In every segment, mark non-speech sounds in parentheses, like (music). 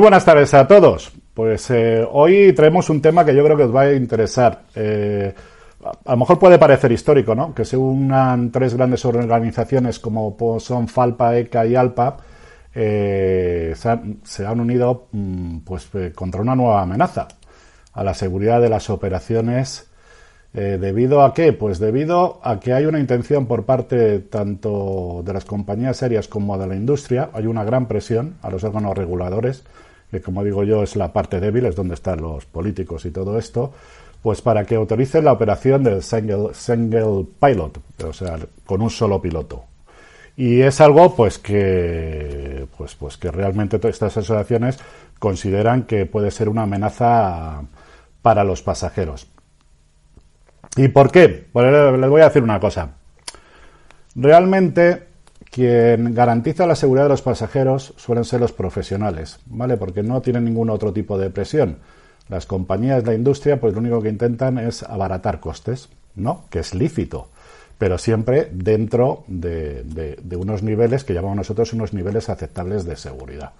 Muy buenas tardes a todos. Pues eh, hoy traemos un tema que yo creo que os va a interesar. Eh, a lo mejor puede parecer histórico, ¿no? Que se unan tres grandes organizaciones como son Falpa, ECA y ALPA, eh, se, han, unido mm, pues, contra una nueva amenaza a la seguridad de las operaciones ¿Debido a qué? Pues debido a que hay una intención por parte tanto de las compañías aéreas como de la industria, hay una gran presión a los órganos reguladores, que como digo yo es la parte débil, es donde están los políticos y todo esto, pues para que autoricen la operación del single, single pilot, o sea, con un solo piloto. Y es algo pues que pues pues que realmente estas asociaciones consideran que puede ser una amenaza para los pasajeros. ¿Y por qué? Pues les voy a decir una cosa. Realmente quien garantiza la seguridad de los pasajeros suelen ser los profesionales, ¿vale? Porque no tienen ningún otro tipo de presión. Las compañías, la industria, pues lo único que intentan es abaratar costes, ¿no? Que es lícito, pero siempre dentro de, unos niveles que llamamos nosotros unos niveles aceptables de seguridad.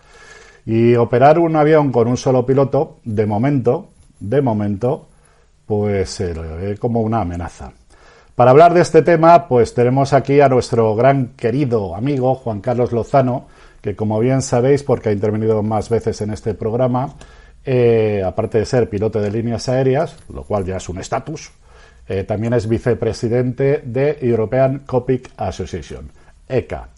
Y operar un avión con un solo piloto, de momento, de momento, pues se lo ve como una amenaza. Para hablar de este tema, pues tenemos aquí a nuestro gran querido amigo Juan Carlos Lozano, que como bien sabéis, porque ha intervenido más veces en este programa, eh, aparte de ser piloto de líneas aéreas, lo cual ya es un estatus, eh, también es vicepresidente de European Copic Association, ECA.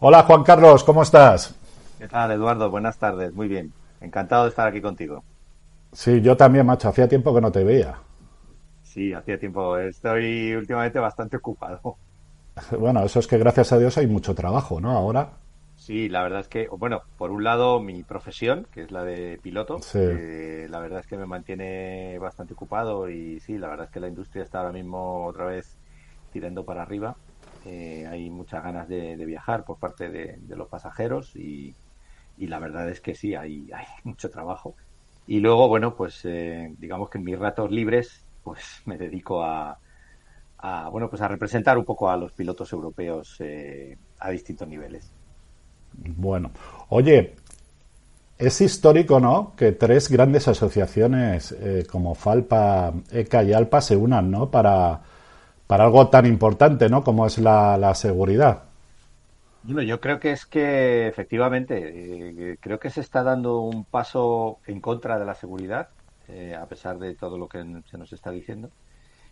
Hola Juan Carlos, ¿cómo estás? ¿Qué tal, Eduardo? Buenas tardes, muy bien. Encantado de estar aquí contigo. Sí, yo también, macho. Hacía tiempo que no te veía. Sí, hacía tiempo. Estoy últimamente bastante ocupado. (laughs) Bueno, eso es que gracias a Dios hay mucho trabajo, ¿no? Ahora. Sí, la verdad es que, bueno, por un lado mi profesión, que es la de piloto, eh, la verdad es que me mantiene bastante ocupado y sí, la verdad es que la industria está ahora mismo otra vez tirando para arriba. Eh, hay muchas ganas de, viajar por parte de, los pasajeros y, la verdad es que sí, hay, (laughs) hay mucho trabajo. Y luego, bueno, pues eh, digamos que en mis ratos libres, pues me dedico a, bueno, pues a representar un poco a los pilotos europeos eh, a distintos niveles. Bueno, oye, es histórico, ¿no? Que tres grandes asociaciones eh, como Falpa, ECA y ALPA se unan, ¿no? Para, para algo tan importante, ¿no? Como es la, la seguridad. Bueno, yo creo que es que efectivamente, eh, creo que se está dando un paso en contra de la seguridad, eh, a pesar de todo lo que se nos está diciendo.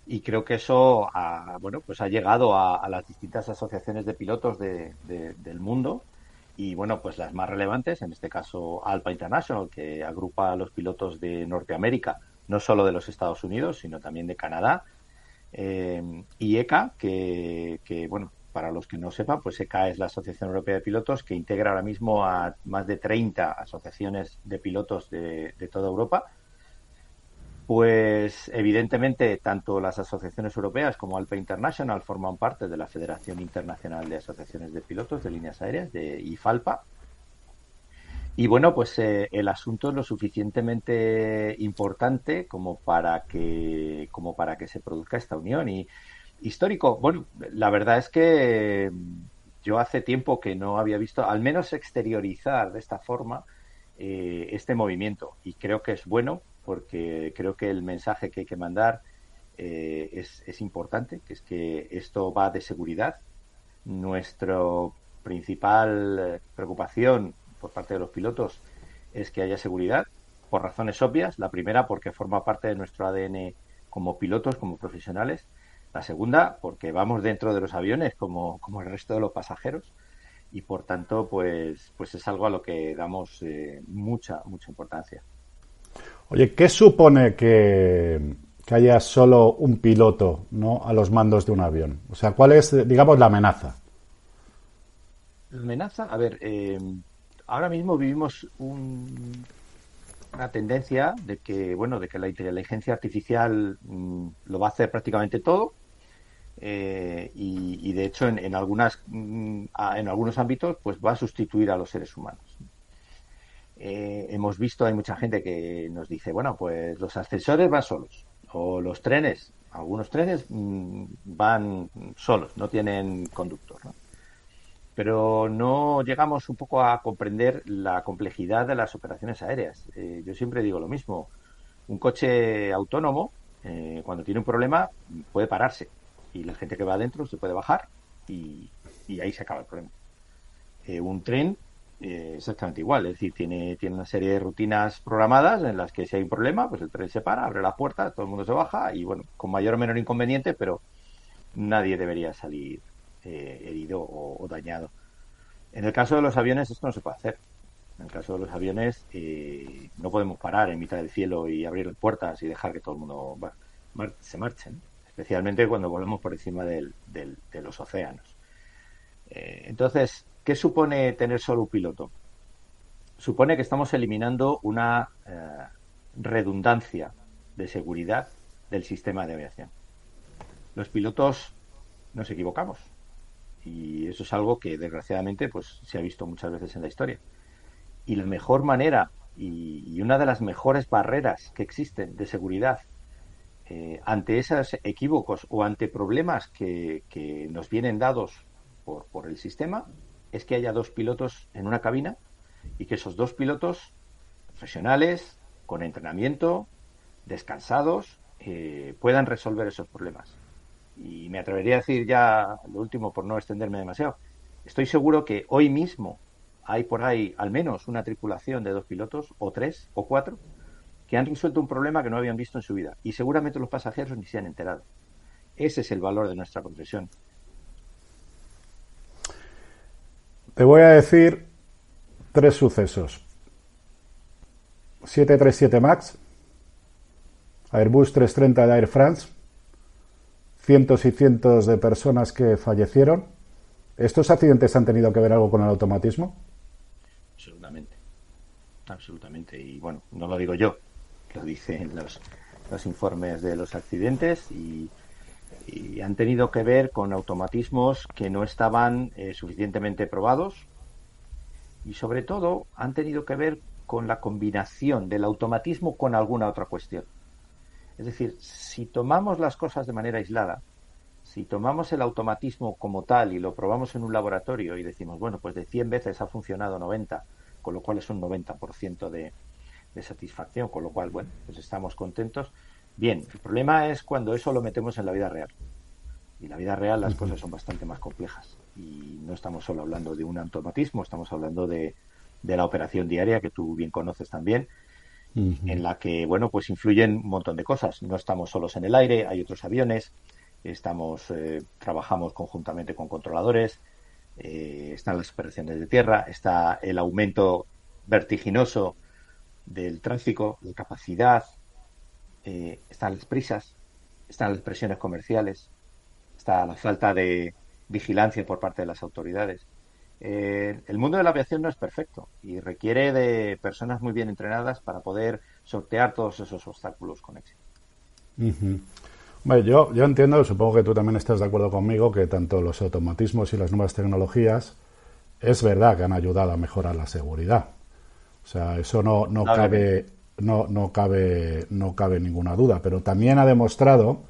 Y creo que eso ha, bueno, pues ha llegado a, las distintas asociaciones de pilotos del mundo. Y bueno, pues las más relevantes, en este caso ALPA International, que agrupa a los pilotos de Norteamérica, no solo de los Estados Unidos, sino también de Canadá. Eh, y ECA, que, que bueno, para los que no sepan, pues ECA es la Asociación Europea de Pilotos que integra ahora mismo a más de 30 asociaciones de pilotos de, toda Europa. Pues evidentemente tanto las asociaciones europeas como ALPA International forman parte de la Federación Internacional de Asociaciones de Pilotos de Líneas Aéreas, de IFALPA. Y bueno, pues eh, el asunto es lo suficientemente importante como para que como para que se produzca esta unión y Histórico, bueno, la verdad es que yo hace tiempo que no había visto, al menos exteriorizar de esta forma, eh, este movimiento. Y creo que es bueno, porque creo que el mensaje que hay que mandar eh, es, importante, que es que esto va de seguridad. Nuestra principal preocupación por parte de los pilotos es que haya seguridad, por razones obvias. La primera, porque forma parte de nuestro ADN como pilotos, como profesionales. La segunda, porque vamos dentro de los aviones como, como el resto de los pasajeros y por tanto, pues, pues es algo a lo que damos eh, mucha, mucha importancia. Oye, ¿qué supone que, haya solo un piloto ¿no? a los mandos de un avión? O sea, ¿cuál es, digamos, la amenaza? La amenaza, a ver, eh, ahora mismo vivimos una tendencia de que, bueno, de que la inteligencia artificial mm, lo va a hacer prácticamente todo eh, y, de hecho en, algunas mm, en algunos ámbitos pues va a sustituir a los seres humanos eh, hemos visto hay mucha gente que nos dice bueno pues los ascensores van solos o los trenes algunos trenes mm, van solos no tienen conductor pero no llegamos un poco a comprender la complejidad de las operaciones aéreas. Eh, yo siempre digo lo mismo. Un coche autónomo, eh, cuando tiene un problema, puede pararse y la gente que va adentro se puede bajar y, ahí se acaba el problema. Un tren, exactamente igual, es decir, tiene, tiene una serie de rutinas programadas en las que si hay un problema, pues el tren se para, abre la puerta, todo el mundo se baja y bueno, con mayor o menor inconveniente, pero nadie debería salir eh, herido o, dañado. En el caso de los aviones esto no se puede hacer. En el caso de los aviones eh, no podemos parar en mitad del cielo y abrir las puertas y dejar que todo el mundo se marchen, especialmente cuando volvemos por encima de los océanos. Eh, entonces, ¿qué supone tener solo un piloto? Supone que estamos eliminando una redundancia de seguridad del sistema de aviación. Los pilotos nos equivocamos, y eso es algo que desgraciadamente pues se ha visto muchas veces en la historia. Y la mejor manera y, una de las mejores barreras que existen de seguridad eh, ante esos equívocos o ante problemas que, nos vienen dados por, el sistema es que haya dos pilotos en una cabina y que esos dos pilotos profesionales, con entrenamiento, descansados, eh, puedan resolver esos problemas y me atrevería a decir ya lo último por no extenderme demasiado, estoy seguro que hoy mismo hay por ahí al menos una tripulación de dos pilotos, o tres, o cuatro, que han resuelto un problema que no habían visto en su vida. Y seguramente los pasajeros ni se han enterado. Ese es el valor de nuestra profesión. Te voy a decir tres sucesos. 737 MAX, Airbus 330 de Air France cientos y cientos de personas que fallecieron. ¿Estos accidentes han tenido que ver algo con el automatismo? Absolutamente. Absolutamente. Y bueno, no lo digo yo, lo dicen los, los informes de los accidentes y, han tenido que ver con automatismos que no estaban eh, suficientemente probados y sobre todo han tenido que ver con la combinación del automatismo con alguna otra cuestión. Es decir, si tomamos las cosas de manera aislada, si tomamos el automatismo como tal y lo probamos en un laboratorio y decimos, bueno, pues de 100 veces ha funcionado 90, con lo cual es un 90% de, de satisfacción, con lo cual, bueno, pues estamos contentos. Bien, el problema es cuando eso lo metemos en la vida real. Y en la vida real las cosas son bastante más complejas. Y no estamos solo hablando de un automatismo, estamos hablando de, de la operación diaria que tú bien conoces también en la que, bueno, pues influyen un montón de cosas. No estamos solos en el aire, hay otros aviones, estamos, eh, trabajamos conjuntamente con controladores, eh, están las operaciones de tierra, está el aumento vertiginoso del tráfico, de capacidad, eh, están las prisas, están las presiones comerciales, está la falta de vigilancia por parte de las autoridades. Eh, el mundo de la aviación no es perfecto y requiere de personas muy bien entrenadas para poder sortear todos esos obstáculos con éxito. yo, yo entiendo, supongo que tú también estás de acuerdo conmigo, que tanto los automatismos y las nuevas tecnologías es verdad que han ayudado a mejorar la seguridad. O sea, eso no, no, cabe, no, no, cabe, no cabe ninguna duda, pero también ha demostrado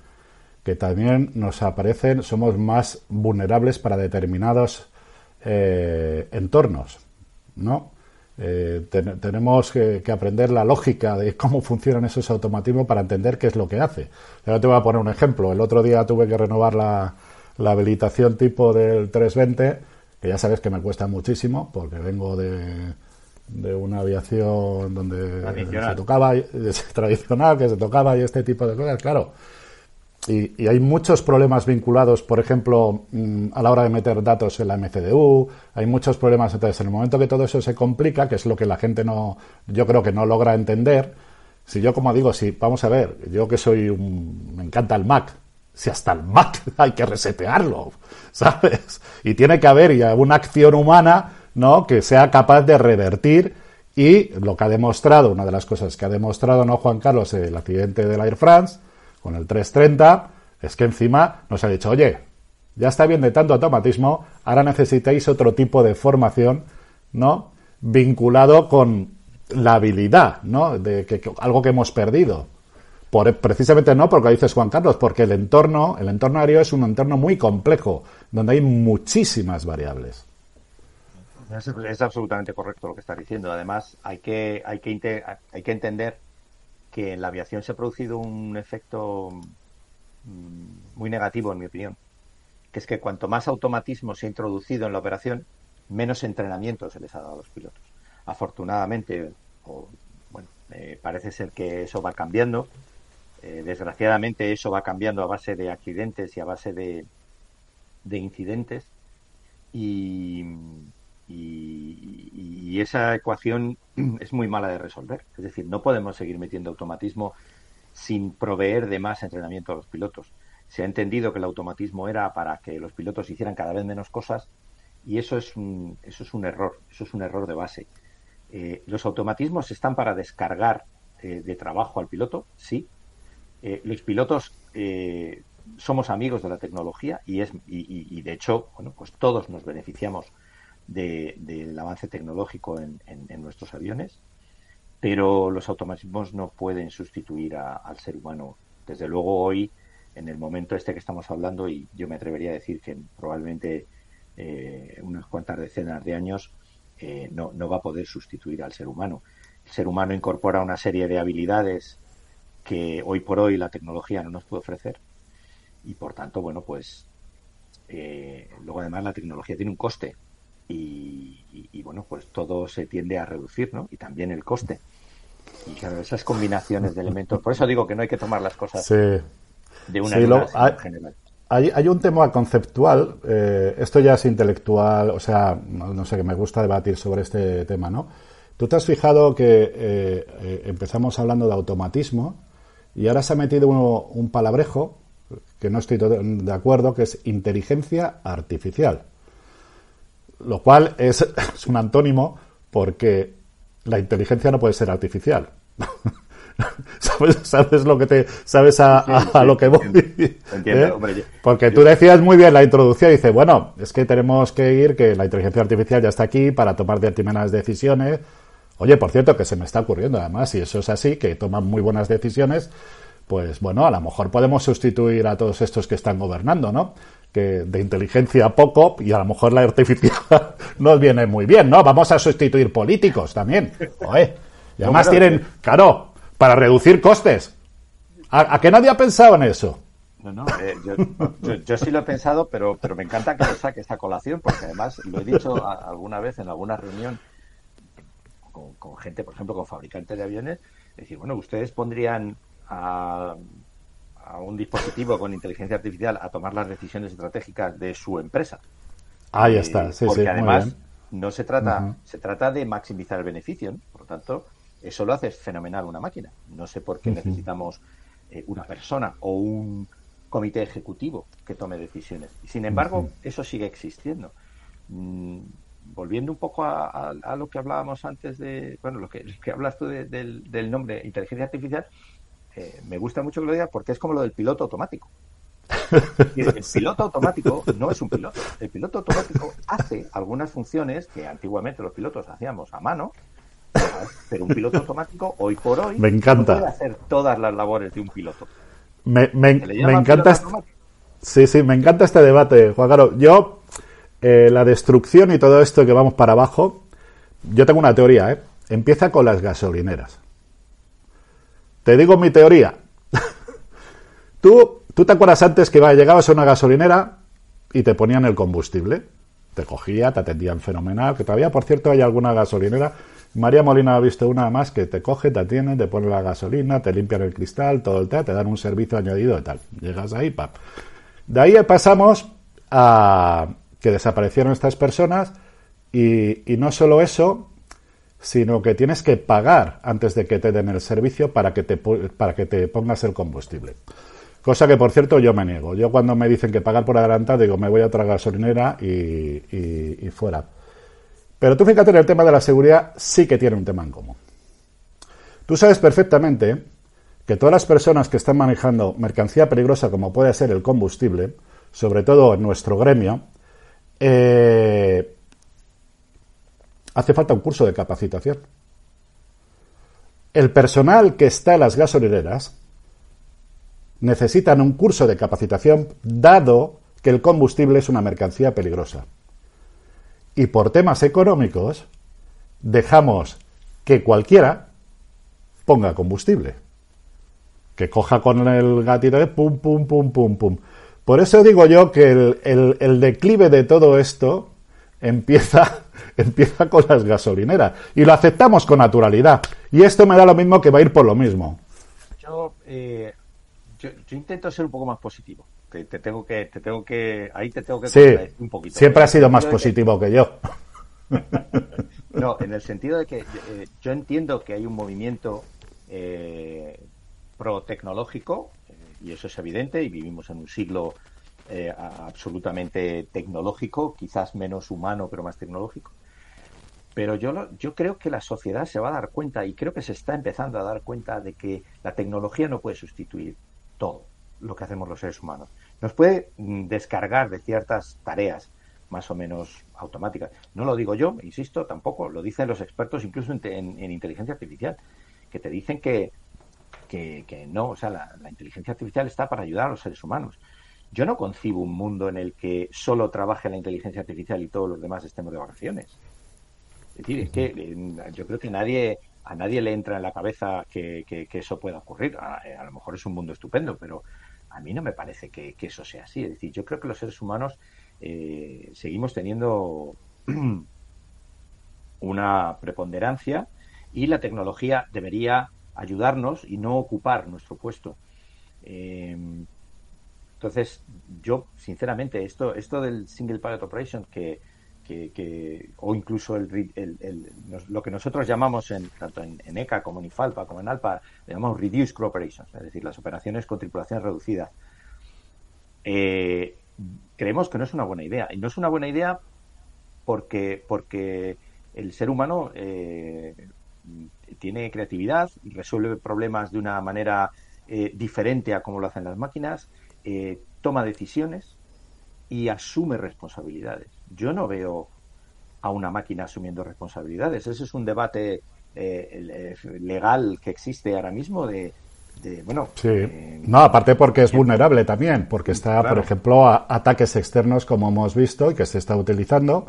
que también nos aparecen, somos más vulnerables para determinados eh, entornos, ¿no? Eh, tenemos que, aprender la lógica de cómo funcionan esos automatismos para entender qué es lo que hace. Ahora te voy a poner un ejemplo. El otro día tuve que renovar la, habilitación tipo del 320, que ya sabes que me cuesta muchísimo porque vengo de, de una aviación donde se tocaba, (laughs) tradicional, que se tocaba y este tipo de cosas. Claro, y, hay muchos problemas vinculados, por ejemplo, mm, a la hora de meter datos en la MCDU, hay muchos problemas. Entonces, en el momento que todo eso se complica, que es lo que la gente no, yo creo que no logra entender, si yo, como digo, si, vamos a ver, yo que soy un, me encanta el Mac, si hasta el Mac (laughs) hay que resetearlo, ¿sabes? Y tiene que haber ya una acción humana, ¿no? Que sea capaz de revertir y lo que ha demostrado, una de las cosas que ha demostrado, ¿no, Juan Carlos, el accidente del Air France, con el 330 es que encima nos ha dicho, oye, ya está bien de tanto automatismo, ahora necesitáis otro tipo de formación, ¿no? Vinculado con la habilidad, ¿no? De que, algo que hemos perdido. Por, precisamente no porque dices Juan Carlos, porque el entorno, el entorno aéreo es un entorno muy complejo, donde hay muchísimas variables. Es, absolutamente correcto lo que estás diciendo. Además, hay que, hay que, hay que entender que en la aviación se ha producido un efecto mm, muy negativo, en mi opinión, que es que cuanto más automatismo se ha introducido en la operación, menos entrenamiento se les ha dado a los pilotos. Afortunadamente, o, bueno, eh, parece ser que eso va cambiando. Eh, desgraciadamente, eso va cambiando a base de accidentes y a base de, de incidentes. Y, y, esa ecuación (clears throat) es muy mala de resolver. Es decir, no podemos seguir metiendo automatismo sin proveer de más entrenamiento a los pilotos. Se ha entendido que el automatismo era para que los pilotos hicieran cada vez menos cosas y eso es un, eso es un error, eso es un error de base. Eh, los automatismos están para descargar eh, de trabajo al piloto, sí. Eh, los pilotos somos amigos de la tecnología y es y, de hecho, bueno, pues todos nos beneficiamos del avance tecnológico en, nuestros aviones, pero los automatismos no pueden sustituir al ser humano. Desde luego hoy, en el momento este que estamos hablando, y yo me atrevería a decir que probablemente eh, unas cuantas decenas de años, eh, no, no va a poder sustituir al ser humano. El ser humano incorpora una serie de habilidades que hoy por hoy la tecnología no nos puede ofrecer y por tanto, bueno, pues eh, luego además la tecnología tiene un coste y, bueno, pues todo se tiende a reducir, ¿no? Y también el coste. Y claro, esas combinaciones de elementos. Por eso digo que no hay que tomar las cosas de una manera general. Hay, hay, un tema conceptual, eh, esto ya es intelectual, o sea, no, sé, que me gusta debatir sobre este tema, ¿no? Tú te has fijado que eh, eh, empezamos hablando de automatismo y ahora se ha metido un palabrejo que no estoy de acuerdo, que es inteligencia artificial lo cual es, un antónimo porque la inteligencia no puede ser artificial. (laughs) ¿Sabes, lo que te sabes a, lo que voy? Entiendo, ¿Eh? Porque tú decías muy bien la introducción, dice, bueno, es que tenemos que ir, que la inteligencia artificial ya está aquí para tomar determinadas decisiones. Oye, por cierto, que se me está ocurriendo además, y eso es así, que toman muy buenas decisiones, pues bueno, a lo mejor podemos sustituir a todos estos que están gobernando, ¿no? Que de inteligencia poco y a lo mejor la artificial (laughs) nos viene muy bien, ¿no? Vamos a sustituir políticos también. Y además tienen, claro, para reducir costes. ¿A, que nadie ha pensado en eso? No, no, eh, yo, sí lo he pensado, pero, pero me encanta que saque esta colación, porque además lo he dicho alguna vez en alguna reunión con, con, gente, por ejemplo, con fabricantes de aviones, decir, bueno, ustedes pondrían a a un dispositivo con inteligencia artificial a tomar las decisiones estratégicas de su empresa. Ahí eh, está, sí, porque además no se trata, se trata de maximizar el beneficio, por lo tanto, eso lo hace fenomenal una máquina. No sé por qué necesitamos eh, una persona o un comité ejecutivo que tome decisiones. Sin embargo, eso sigue existiendo. Mm, volviendo un poco a, lo que hablábamos antes de, bueno, lo que, que hablas tú del, del nombre inteligencia artificial, eh, me gusta mucho que lo diga porque es como lo del piloto automático. (laughs) El piloto automático no es un piloto. El piloto automático hace algunas funciones que antiguamente los pilotos hacíamos a mano, pero un piloto automático hoy por hoy me encanta. puede hacer todas las labores de un piloto. Me, encanta. Este, sí, sí, me encanta este debate, Juan Caro. Yo, eh, la destrucción y todo esto que vamos para abajo, yo tengo una teoría, ¿eh? Empieza con las gasolineras. Te digo mi teoría. (laughs) tú, tú te acuerdas antes que llegabas a una gasolinera y te ponían el combustible. Te cogía, te atendían fenomenal. Que todavía, por cierto, hay alguna gasolinera. María Molina ha visto una más que te coge, te atiende, te pone la gasolina, te limpian el cristal, todo el té, te dan un servicio añadido y tal. Llegas ahí, pap. De ahí pasamos a que desaparecieron estas personas y no solo eso, sino que tienes que pagar antes de que te den el servicio para que te, para que te pongas el combustible. Cosa que, por cierto, yo me niego. Yo cuando me dicen que pagar por adelantado, digo, me voy a otra gasolinera y, y, fuera. Pero tú fíjate en el tema de la seguridad, sí que tiene un tema en común. Tú sabes perfectamente que todas las personas que están manejando mercancía peligrosa como puede ser el combustible, sobre todo en nuestro gremio, eh, hace falta un curso de capacitación. El personal que está en las gasolineras necesitan un curso de capacitación dado que el combustible es una mercancía peligrosa. y por temas económicos dejamos que cualquiera ponga combustible. Que coja con el gatito de pum, pum, pum, pum, pum. Por eso digo yo que el, el declive de todo esto empieza, (laughs) empieza con las gasolineras. Y lo aceptamos con naturalidad. Y esto me da lo mismo que va a ir por lo mismo. Yo, eh, yo, intento ser un poco más positivo. Te, tengo que, te tengo que, ahí te tengo que sí, un poquito. Siempre ha sido más positivo que... yo. (laughs) no, en el sentido de que eh, yo entiendo que hay un movimiento eh, pro tecnológico y eso es evidente y vivimos en un siglo eh, absolutamente tecnológico, quizás menos humano, pero más tecnológico. Pero yo, yo creo que la sociedad se va a dar cuenta, y creo que se está empezando a dar cuenta, de que la tecnología no puede sustituir todo lo que hacemos los seres humanos. Nos puede mm, descargar de ciertas tareas más o menos automáticas. No lo digo yo, insisto, tampoco, lo dicen los expertos incluso en, inteligencia artificial, que te dicen que, que, no, o sea, la, inteligencia artificial está para ayudar a los seres humanos. Yo no concibo un mundo en el que solo trabaje la inteligencia artificial y todos los demás estemos de vacaciones. Es decir, es que eh, yo creo que nadie a nadie le entra en la cabeza que, eso pueda ocurrir. A, lo mejor es un mundo estupendo, pero a mí no me parece que, eso sea así. Es decir, yo creo que los seres humanos eh, seguimos teniendo (clears throat) una preponderancia y la tecnología debería ayudarnos y no ocupar nuestro puesto. Eh, entonces, yo, sinceramente, esto, esto del Single Pilot Operation, que, que, o incluso el, lo que nosotros llamamos, en, tanto en, ECA como en IFALPA como en ALPA, llamamos Reduced Operations, es decir, las operaciones con tripulación reducida. Eh, creemos que no es una buena idea. Y no es una buena idea porque, porque el ser humano eh, tiene creatividad resuelve problemas de una manera eh, diferente a como lo hacen las máquinas eh, toma decisiones y asume responsabilidades. Yo no veo a una máquina asumiendo responsabilidades. Ese es un debate eh, legal que existe ahora mismo de, bueno. Sí. Eh, no, aparte porque es vulnerable también, porque está, por ejemplo, a ataques externos como hemos visto y que se está utilizando.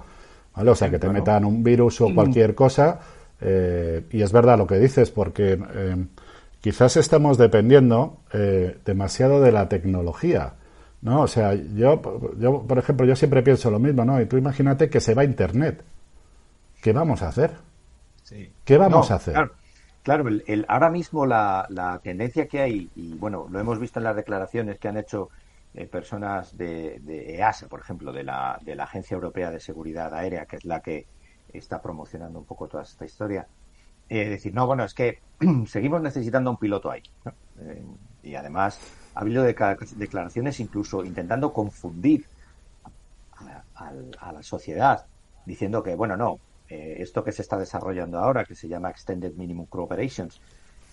O sea, que te metan un virus o cualquier cosa. y es verdad lo que dices, porque quizás estamos dependiendo eh, demasiado de la tecnología. ¿No? O sea, yo, yo, por ejemplo, yo siempre pienso lo mismo, ¿no? Y tú imagínate que se va a Internet. ¿Qué vamos a hacer? Sí. ¿Qué vamos a hacer? Claro, el, ahora mismo la, tendencia que hay, y bueno, lo hemos visto en las declaraciones que han hecho eh, personas de, de, EASA, por ejemplo, de la, de la Agencia Europea de Seguridad Aérea, que es la que está promocionando un poco toda esta historia, eh, decir, no, bueno, es que (clears throat) seguimos necesitando un piloto ahí. Eh, y además ha habido declaraciones incluso intentando confundir a, la sociedad, diciendo que, bueno, no, eh, esto que se está desarrollando ahora, que se llama Extended Minimum Cooperations,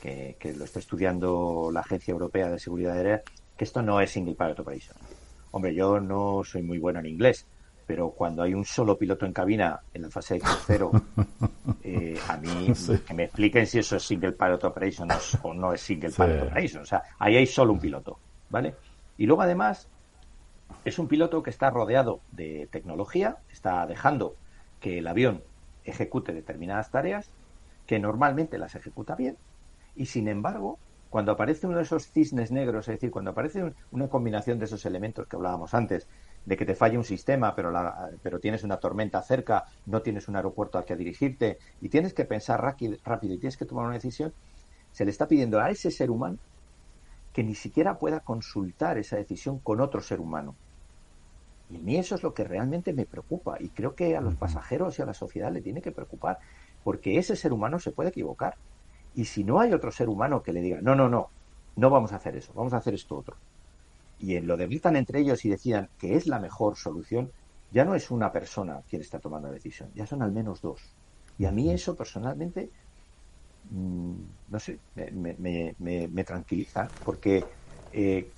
que, que lo está estudiando la Agencia Europea de Seguridad Aérea, que esto no es Single Pilot Operation. Hombre, yo no soy muy bueno en inglés, pero cuando hay un solo piloto en cabina en la fase de crucero, (laughs) eh, a mí (laughs) que me expliquen si eso es single pilot operation o no es single pilot operation. O sea, ahí hay solo un piloto, ¿vale? Y luego además es un piloto que está rodeado de tecnología, está dejando que el avión ejecute determinadas tareas, que normalmente las ejecuta bien, y sin embargo, cuando aparece uno de esos cisnes negros, es decir, cuando aparece una combinación de esos elementos que hablábamos antes, de que te falle un sistema, pero, la, pero tienes una tormenta cerca, no tienes un aeropuerto al que dirigirte y tienes que pensar rápido, rápido y tienes que tomar una decisión, se le está pidiendo a ese ser humano que ni siquiera pueda consultar esa decisión con otro ser humano. Y a mí eso es lo que realmente me preocupa y creo que a los pasajeros y a la sociedad le tiene que preocupar, porque ese ser humano se puede equivocar. Y si no hay otro ser humano que le diga, no, no, no, no vamos a hacer eso, vamos a hacer esto otro, y en lo debilitan entre ellos y decidan que es la mejor solución, ya no es una persona quien está tomando la decisión, ya son al menos dos. Y a mí eso personalmente, mm, no sé, me, tranquiliza, porque eh,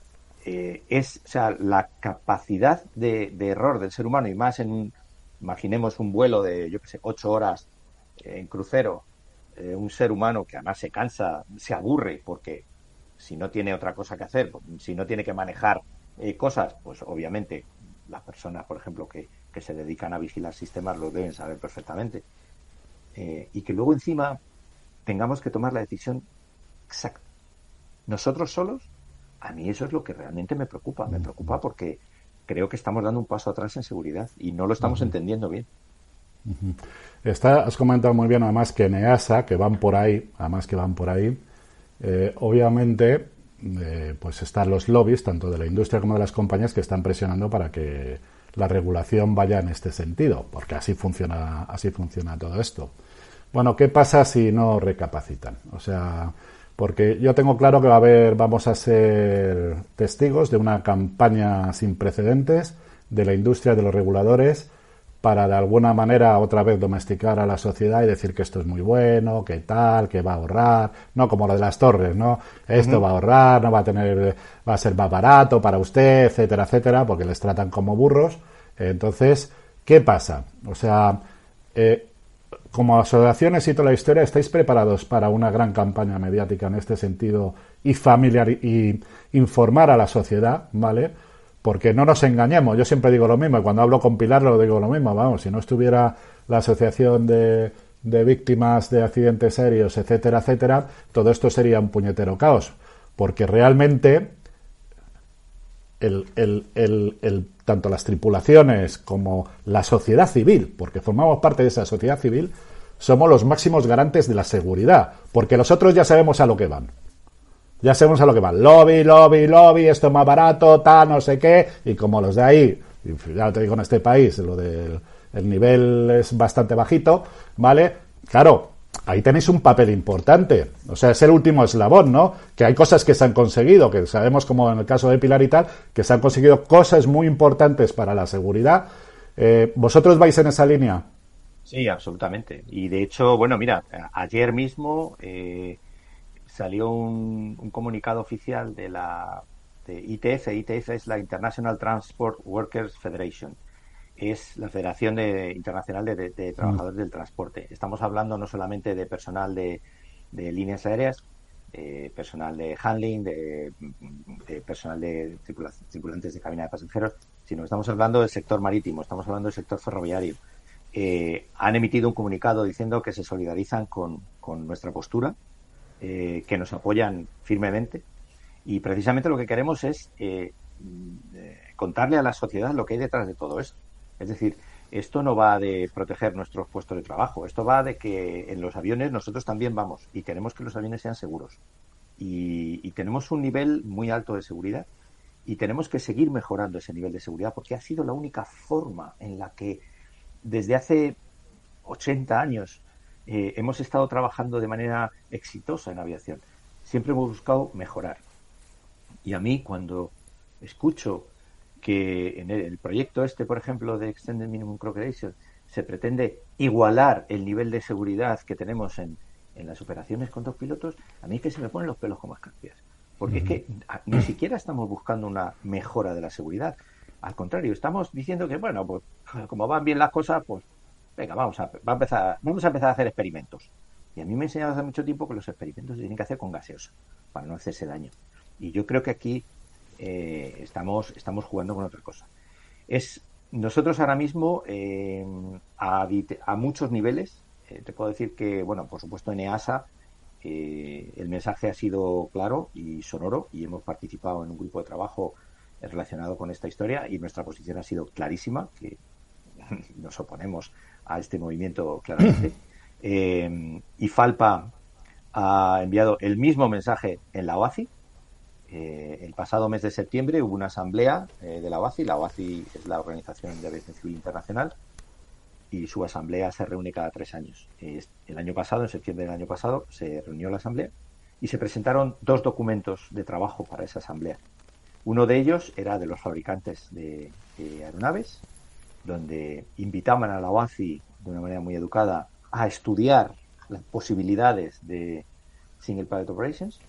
eh, es, o sea, la capacidad de, error del ser humano, y más en un, imaginemos un vuelo de, yo qué sé, ocho horas en crucero, eh, un ser humano que además se cansa, se aburre, porque si no tiene otra cosa que hacer, si no tiene que manejar eh, cosas, pues obviamente las personas, por ejemplo, que, se dedican a vigilar sistemas lo deben saber perfectamente. Eh, y que luego encima tengamos que tomar la decisión exacta. Nosotros solos, a mí eso es lo que realmente me preocupa. Me preocupa porque creo que estamos dando un paso atrás en seguridad y no lo estamos entendiendo bien. Está, has comentado muy bien además que en EASA, que van por ahí, además que van por ahí, eh, obviamente eh, pues están los lobbies, tanto de la industria como de las compañías, que están presionando para que la regulación vaya en este sentido, porque así funciona, así funciona todo esto. Bueno, ¿qué pasa si no recapacitan? O sea, porque yo tengo claro que va a haber, vamos a ser testigos de una campaña sin precedentes de la industria de los reguladores para de alguna manera otra vez domesticar a la sociedad y decir que esto es muy bueno, que tal, que va a ahorrar, no como lo de las torres, ¿no? Esto va a ahorrar, no va a tener, va a ser más barato para usted, etcétera, etcétera, porque les tratan como burros. Entonces, ¿qué pasa? O sea, eh, como asociaciones y toda la historia, ¿estáis preparados para una gran campaña mediática en este sentido y familiar y informar a la sociedad, ¿vale? Porque no nos engañemos, yo siempre digo lo mismo, y cuando hablo con Pilar lo digo lo mismo, vamos, si no estuviera la Asociación de, Víctimas de Accidentes Aéreos, etcétera, etcétera, todo esto sería un puñetero caos, porque realmente tanto las tripulaciones como la sociedad civil, porque formamos parte de esa sociedad civil, somos los máximos garantes de la seguridad, porque los otros ya sabemos a lo que van. Ya sabemos a lo que va. Lobby, lobby, lobby, esto es más barato, tal, no sé qué. Y como los de ahí, ya te digo en este país, lo del el nivel es bastante bajito, ¿vale? Claro, ahí tenéis un papel importante. O sea, es el último eslabón, ¿no? Que hay cosas que se han conseguido, que sabemos como en el caso de Pilar y tal, que se han conseguido cosas muy importantes para la seguridad. Eh, ¿Vosotros vais en esa línea? Sí, absolutamente. Y de hecho, bueno, mira, ayer mismo eh, salió un, comunicado oficial de la de ITF. ITF es la International Transport Workers Federation. Es la Federación Internacional de, Trabajadores mm. del Transporte. Estamos hablando no solamente de personal de, líneas aéreas, personal de handling, de, personal de tripulantes de cabina de pasajeros, sino estamos hablando del sector marítimo, estamos hablando del sector ferroviario. Eh, han emitido un comunicado diciendo que se solidarizan con, con nuestra postura eh, que nos apoyan firmemente. Y precisamente lo que queremos es eh, eh, contarle a la sociedad lo que hay detrás de todo esto. Es decir, esto no va de proteger nuestros puestos de trabajo, esto va de que en los aviones nosotros también vamos y queremos que los aviones sean seguros. Y, y, tenemos un nivel muy alto de seguridad y tenemos que seguir mejorando ese nivel de seguridad porque ha sido la única forma en la que desde hace 80 años eh, hemos estado trabajando de manera exitosa en aviación. Siempre hemos buscado mejorar. Y a mí, cuando escucho que en el, proyecto este, por ejemplo, de Extended Minimum Crocodile, se pretende igualar el nivel de seguridad que tenemos en, en las operaciones con dos pilotos, a mí es que se me ponen los pelos como escarpias. Porque es que ni siquiera estamos buscando una mejora de la seguridad. Al contrario, estamos diciendo que, bueno, pues como van bien las cosas, pues venga, vamos a, empezar, vamos a empezar a hacer experimentos. Y a mí me ha enseñado hace mucho tiempo que los experimentos se tienen que hacer con gaseosa, para no hacerse daño. Y yo creo que aquí eh, estamos, estamos jugando con otra cosa. Es nosotros ahora mismo eh, a, a, muchos niveles, eh, te puedo decir que, bueno, por supuesto en EASA el mensaje ha sido claro y sonoro y hemos participado en un grupo de trabajo relacionado con esta historia y nuestra posición ha sido clarísima, que (laughs) nos oponemos a este movimiento claramente. (clears throat) Eh, y Falpa ha enviado el mismo mensaje en la OACI. Eh, el pasado mes de septiembre hubo una asamblea eh, de la OACI. La OACI es la Organización de Aviación Civil Internacional y su asamblea se reúne cada tres años. el año pasado, en septiembre del año pasado, se reunió la asamblea y se presentaron dos documentos de trabajo para esa asamblea. Uno de ellos era de los fabricantes de aeronaves donde invitaban a la OACI de una manera muy educada a estudiar las posibilidades de Single Pilot Operations.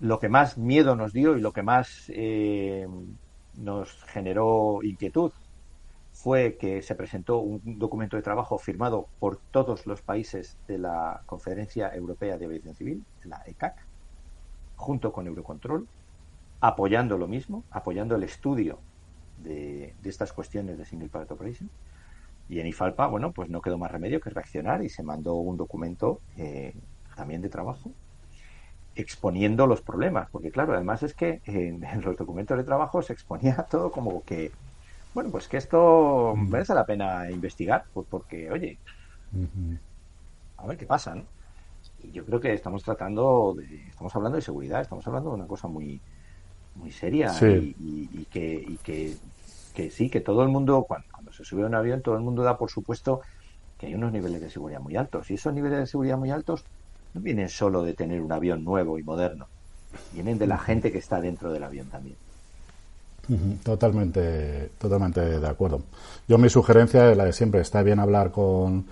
Lo que más miedo nos dio y lo que más eh, nos generó inquietud fue que se presentó un documento de trabajo firmado por todos los países de la Conferencia Europea de Aviación Civil, la ECAC, junto con Eurocontrol, apoyando lo mismo, apoyando el estudio de, estas cuestiones de Single Pilot Operation. Y en IFALPA, bueno, pues no quedó más remedio que reaccionar y se mandó un documento eh, también de trabajo exponiendo los problemas, porque claro, además es que en, los documentos de trabajo se exponía (laughs) todo como que, bueno, pues que esto merece la pena investigar, pues porque, oye, a ver qué pasa, ¿no? Y yo creo que estamos tratando, de, estamos hablando de seguridad, estamos hablando de una cosa muy, muy seria y, que, que, sí, que todo el mundo, cuando, cuando se sube a un avión, todo el mundo da por supuesto que hay unos niveles de seguridad muy altos. Y esos niveles de seguridad muy altos no vienen solo de tener un avión nuevo y moderno, vienen de la gente que está dentro del avión también. Totalmente, totalmente de acuerdo. Yo mi sugerencia es la de siempre, está bien hablar con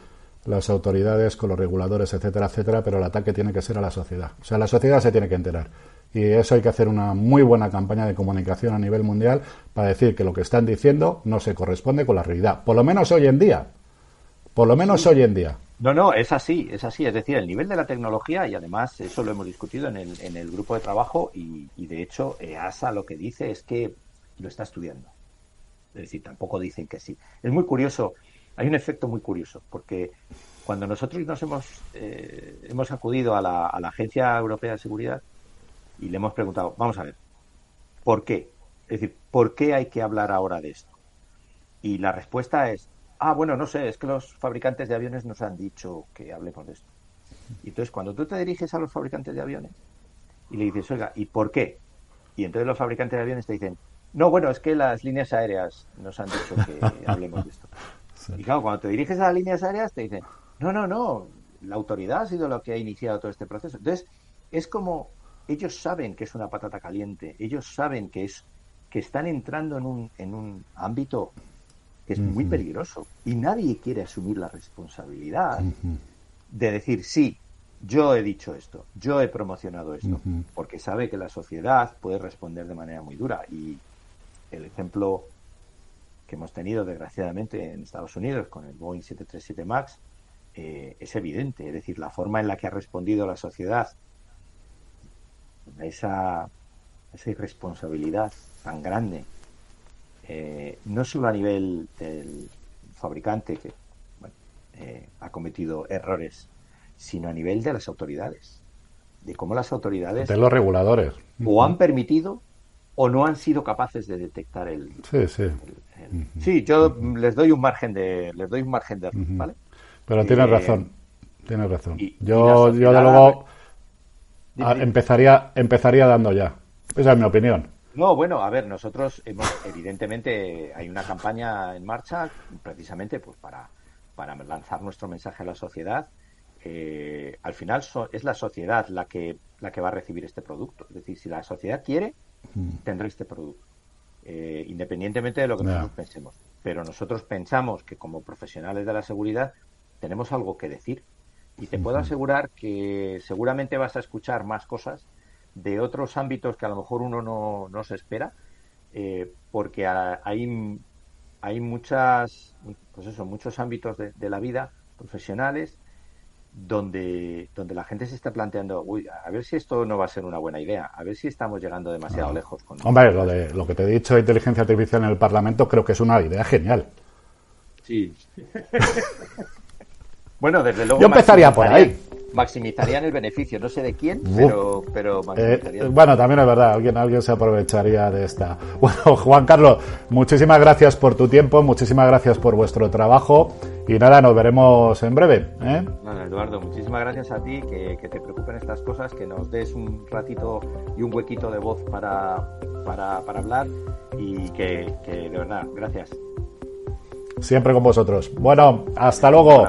las autoridades, con los reguladores, etcétera, etcétera, pero el ataque tiene que ser a la sociedad. O sea, la sociedad se tiene que enterar. Y eso hay que hacer una muy buena campaña de comunicación a nivel mundial para decir que lo que están diciendo no se corresponde con la realidad. Por lo menos hoy en día. Por lo menos hoy en día. No, no, es así, es así. Es decir, el nivel de la tecnología, y además eso lo hemos discutido en el, en el grupo de trabajo, y, de hecho EASA lo que dice es que lo está estudiando. Es decir, tampoco dicen que sí. Es muy curioso, hay un efecto muy curioso, porque cuando nosotros nos hemos, eh, hemos acudido a la, a la Agencia Europea de Seguridad y le hemos preguntado, vamos a ver, ¿por qué? Es decir, ¿por qué hay que hablar ahora de esto? Y la respuesta es, Ah, bueno, no sé, es que los fabricantes de aviones nos han dicho que hablemos de esto. Y entonces, cuando tú te diriges a los fabricantes de aviones y le dices, oiga, ¿y por qué? Y entonces los fabricantes de aviones te dicen, no, bueno, es que las líneas aéreas nos han dicho que (laughs) hablemos de esto. Y claro, cuando te diriges a las líneas aéreas te dicen, no, no, no, la autoridad ha sido lo que ha iniciado todo este proceso. Entonces, es como ellos saben que es una patata caliente, ellos saben que es que están entrando en un, en un ámbito que es muy peligroso. Y nadie quiere asumir la responsabilidad de decir, sí, yo he dicho esto, yo he promocionado esto, porque sabe que la sociedad puede responder de manera muy dura. Y el ejemplo que hemos tenido, desgraciadamente, en Estados Unidos con el Boeing 737 MAX eh, es evidente. Es decir, la forma en la que ha respondido la sociedad esa, esa irresponsabilidad tan grande eh, no solo a nivel del fabricante que eh, ha cometido errores, sino a nivel de las autoridades, de cómo las autoridades de los reguladores. o han permitido o no han sido capaces de detectar el sí sí. sí yo les doy un margen de les doy un margen de vale pero tienes eh, razón tienes razón. yo yo de luego empezaría empezaría dando ya esa es mi opinión no, bueno, a ver, nosotros hemos, (coughs) evidentemente, hay una campaña en marcha precisamente pues para, para lanzar nuestro mensaje a la sociedad. Eh, al final es la sociedad la que, la que va a recibir este producto. Es decir, si la sociedad quiere, mm. tendrá este producto, eh, independientemente de lo que nosotros pensemos. Pero nosotros pensamos que como profesionales de la seguridad tenemos algo que decir. Y te puedo asegurar que seguramente vas a escuchar más cosas de otros ámbitos que a lo mejor uno no, no se espera, eh, porque hay, hay muchas, pues eso, muchos ámbitos de, la vida profesionales donde, donde la gente se está planteando, uy, a ver si esto no va a ser una buena idea, a ver si estamos llegando demasiado lejos. Con Hombre, lo, de, lo que te he dicho de inteligencia artificial en el Parlamento creo que es una idea genial. Sí. (laughs) bueno, desde luego. Yo empezaría por ahí maximizarían el beneficio. No sé de quién, pero, pero eh, bueno, también es verdad, alguien, alguien se aprovecharía de esta. (laughs) Bueno, Juan Carlos, muchísimas gracias por tu tiempo, muchísimas gracias por vuestro trabajo y nada, nos veremos en breve. ¿eh? Eduardo, muchísimas gracias a ti, que, te preocupen estas cosas, que nos des un ratito y un huequito de voz para, para, hablar y que, que de verdad, gracias. Siempre con vosotros. Bueno, hasta luego.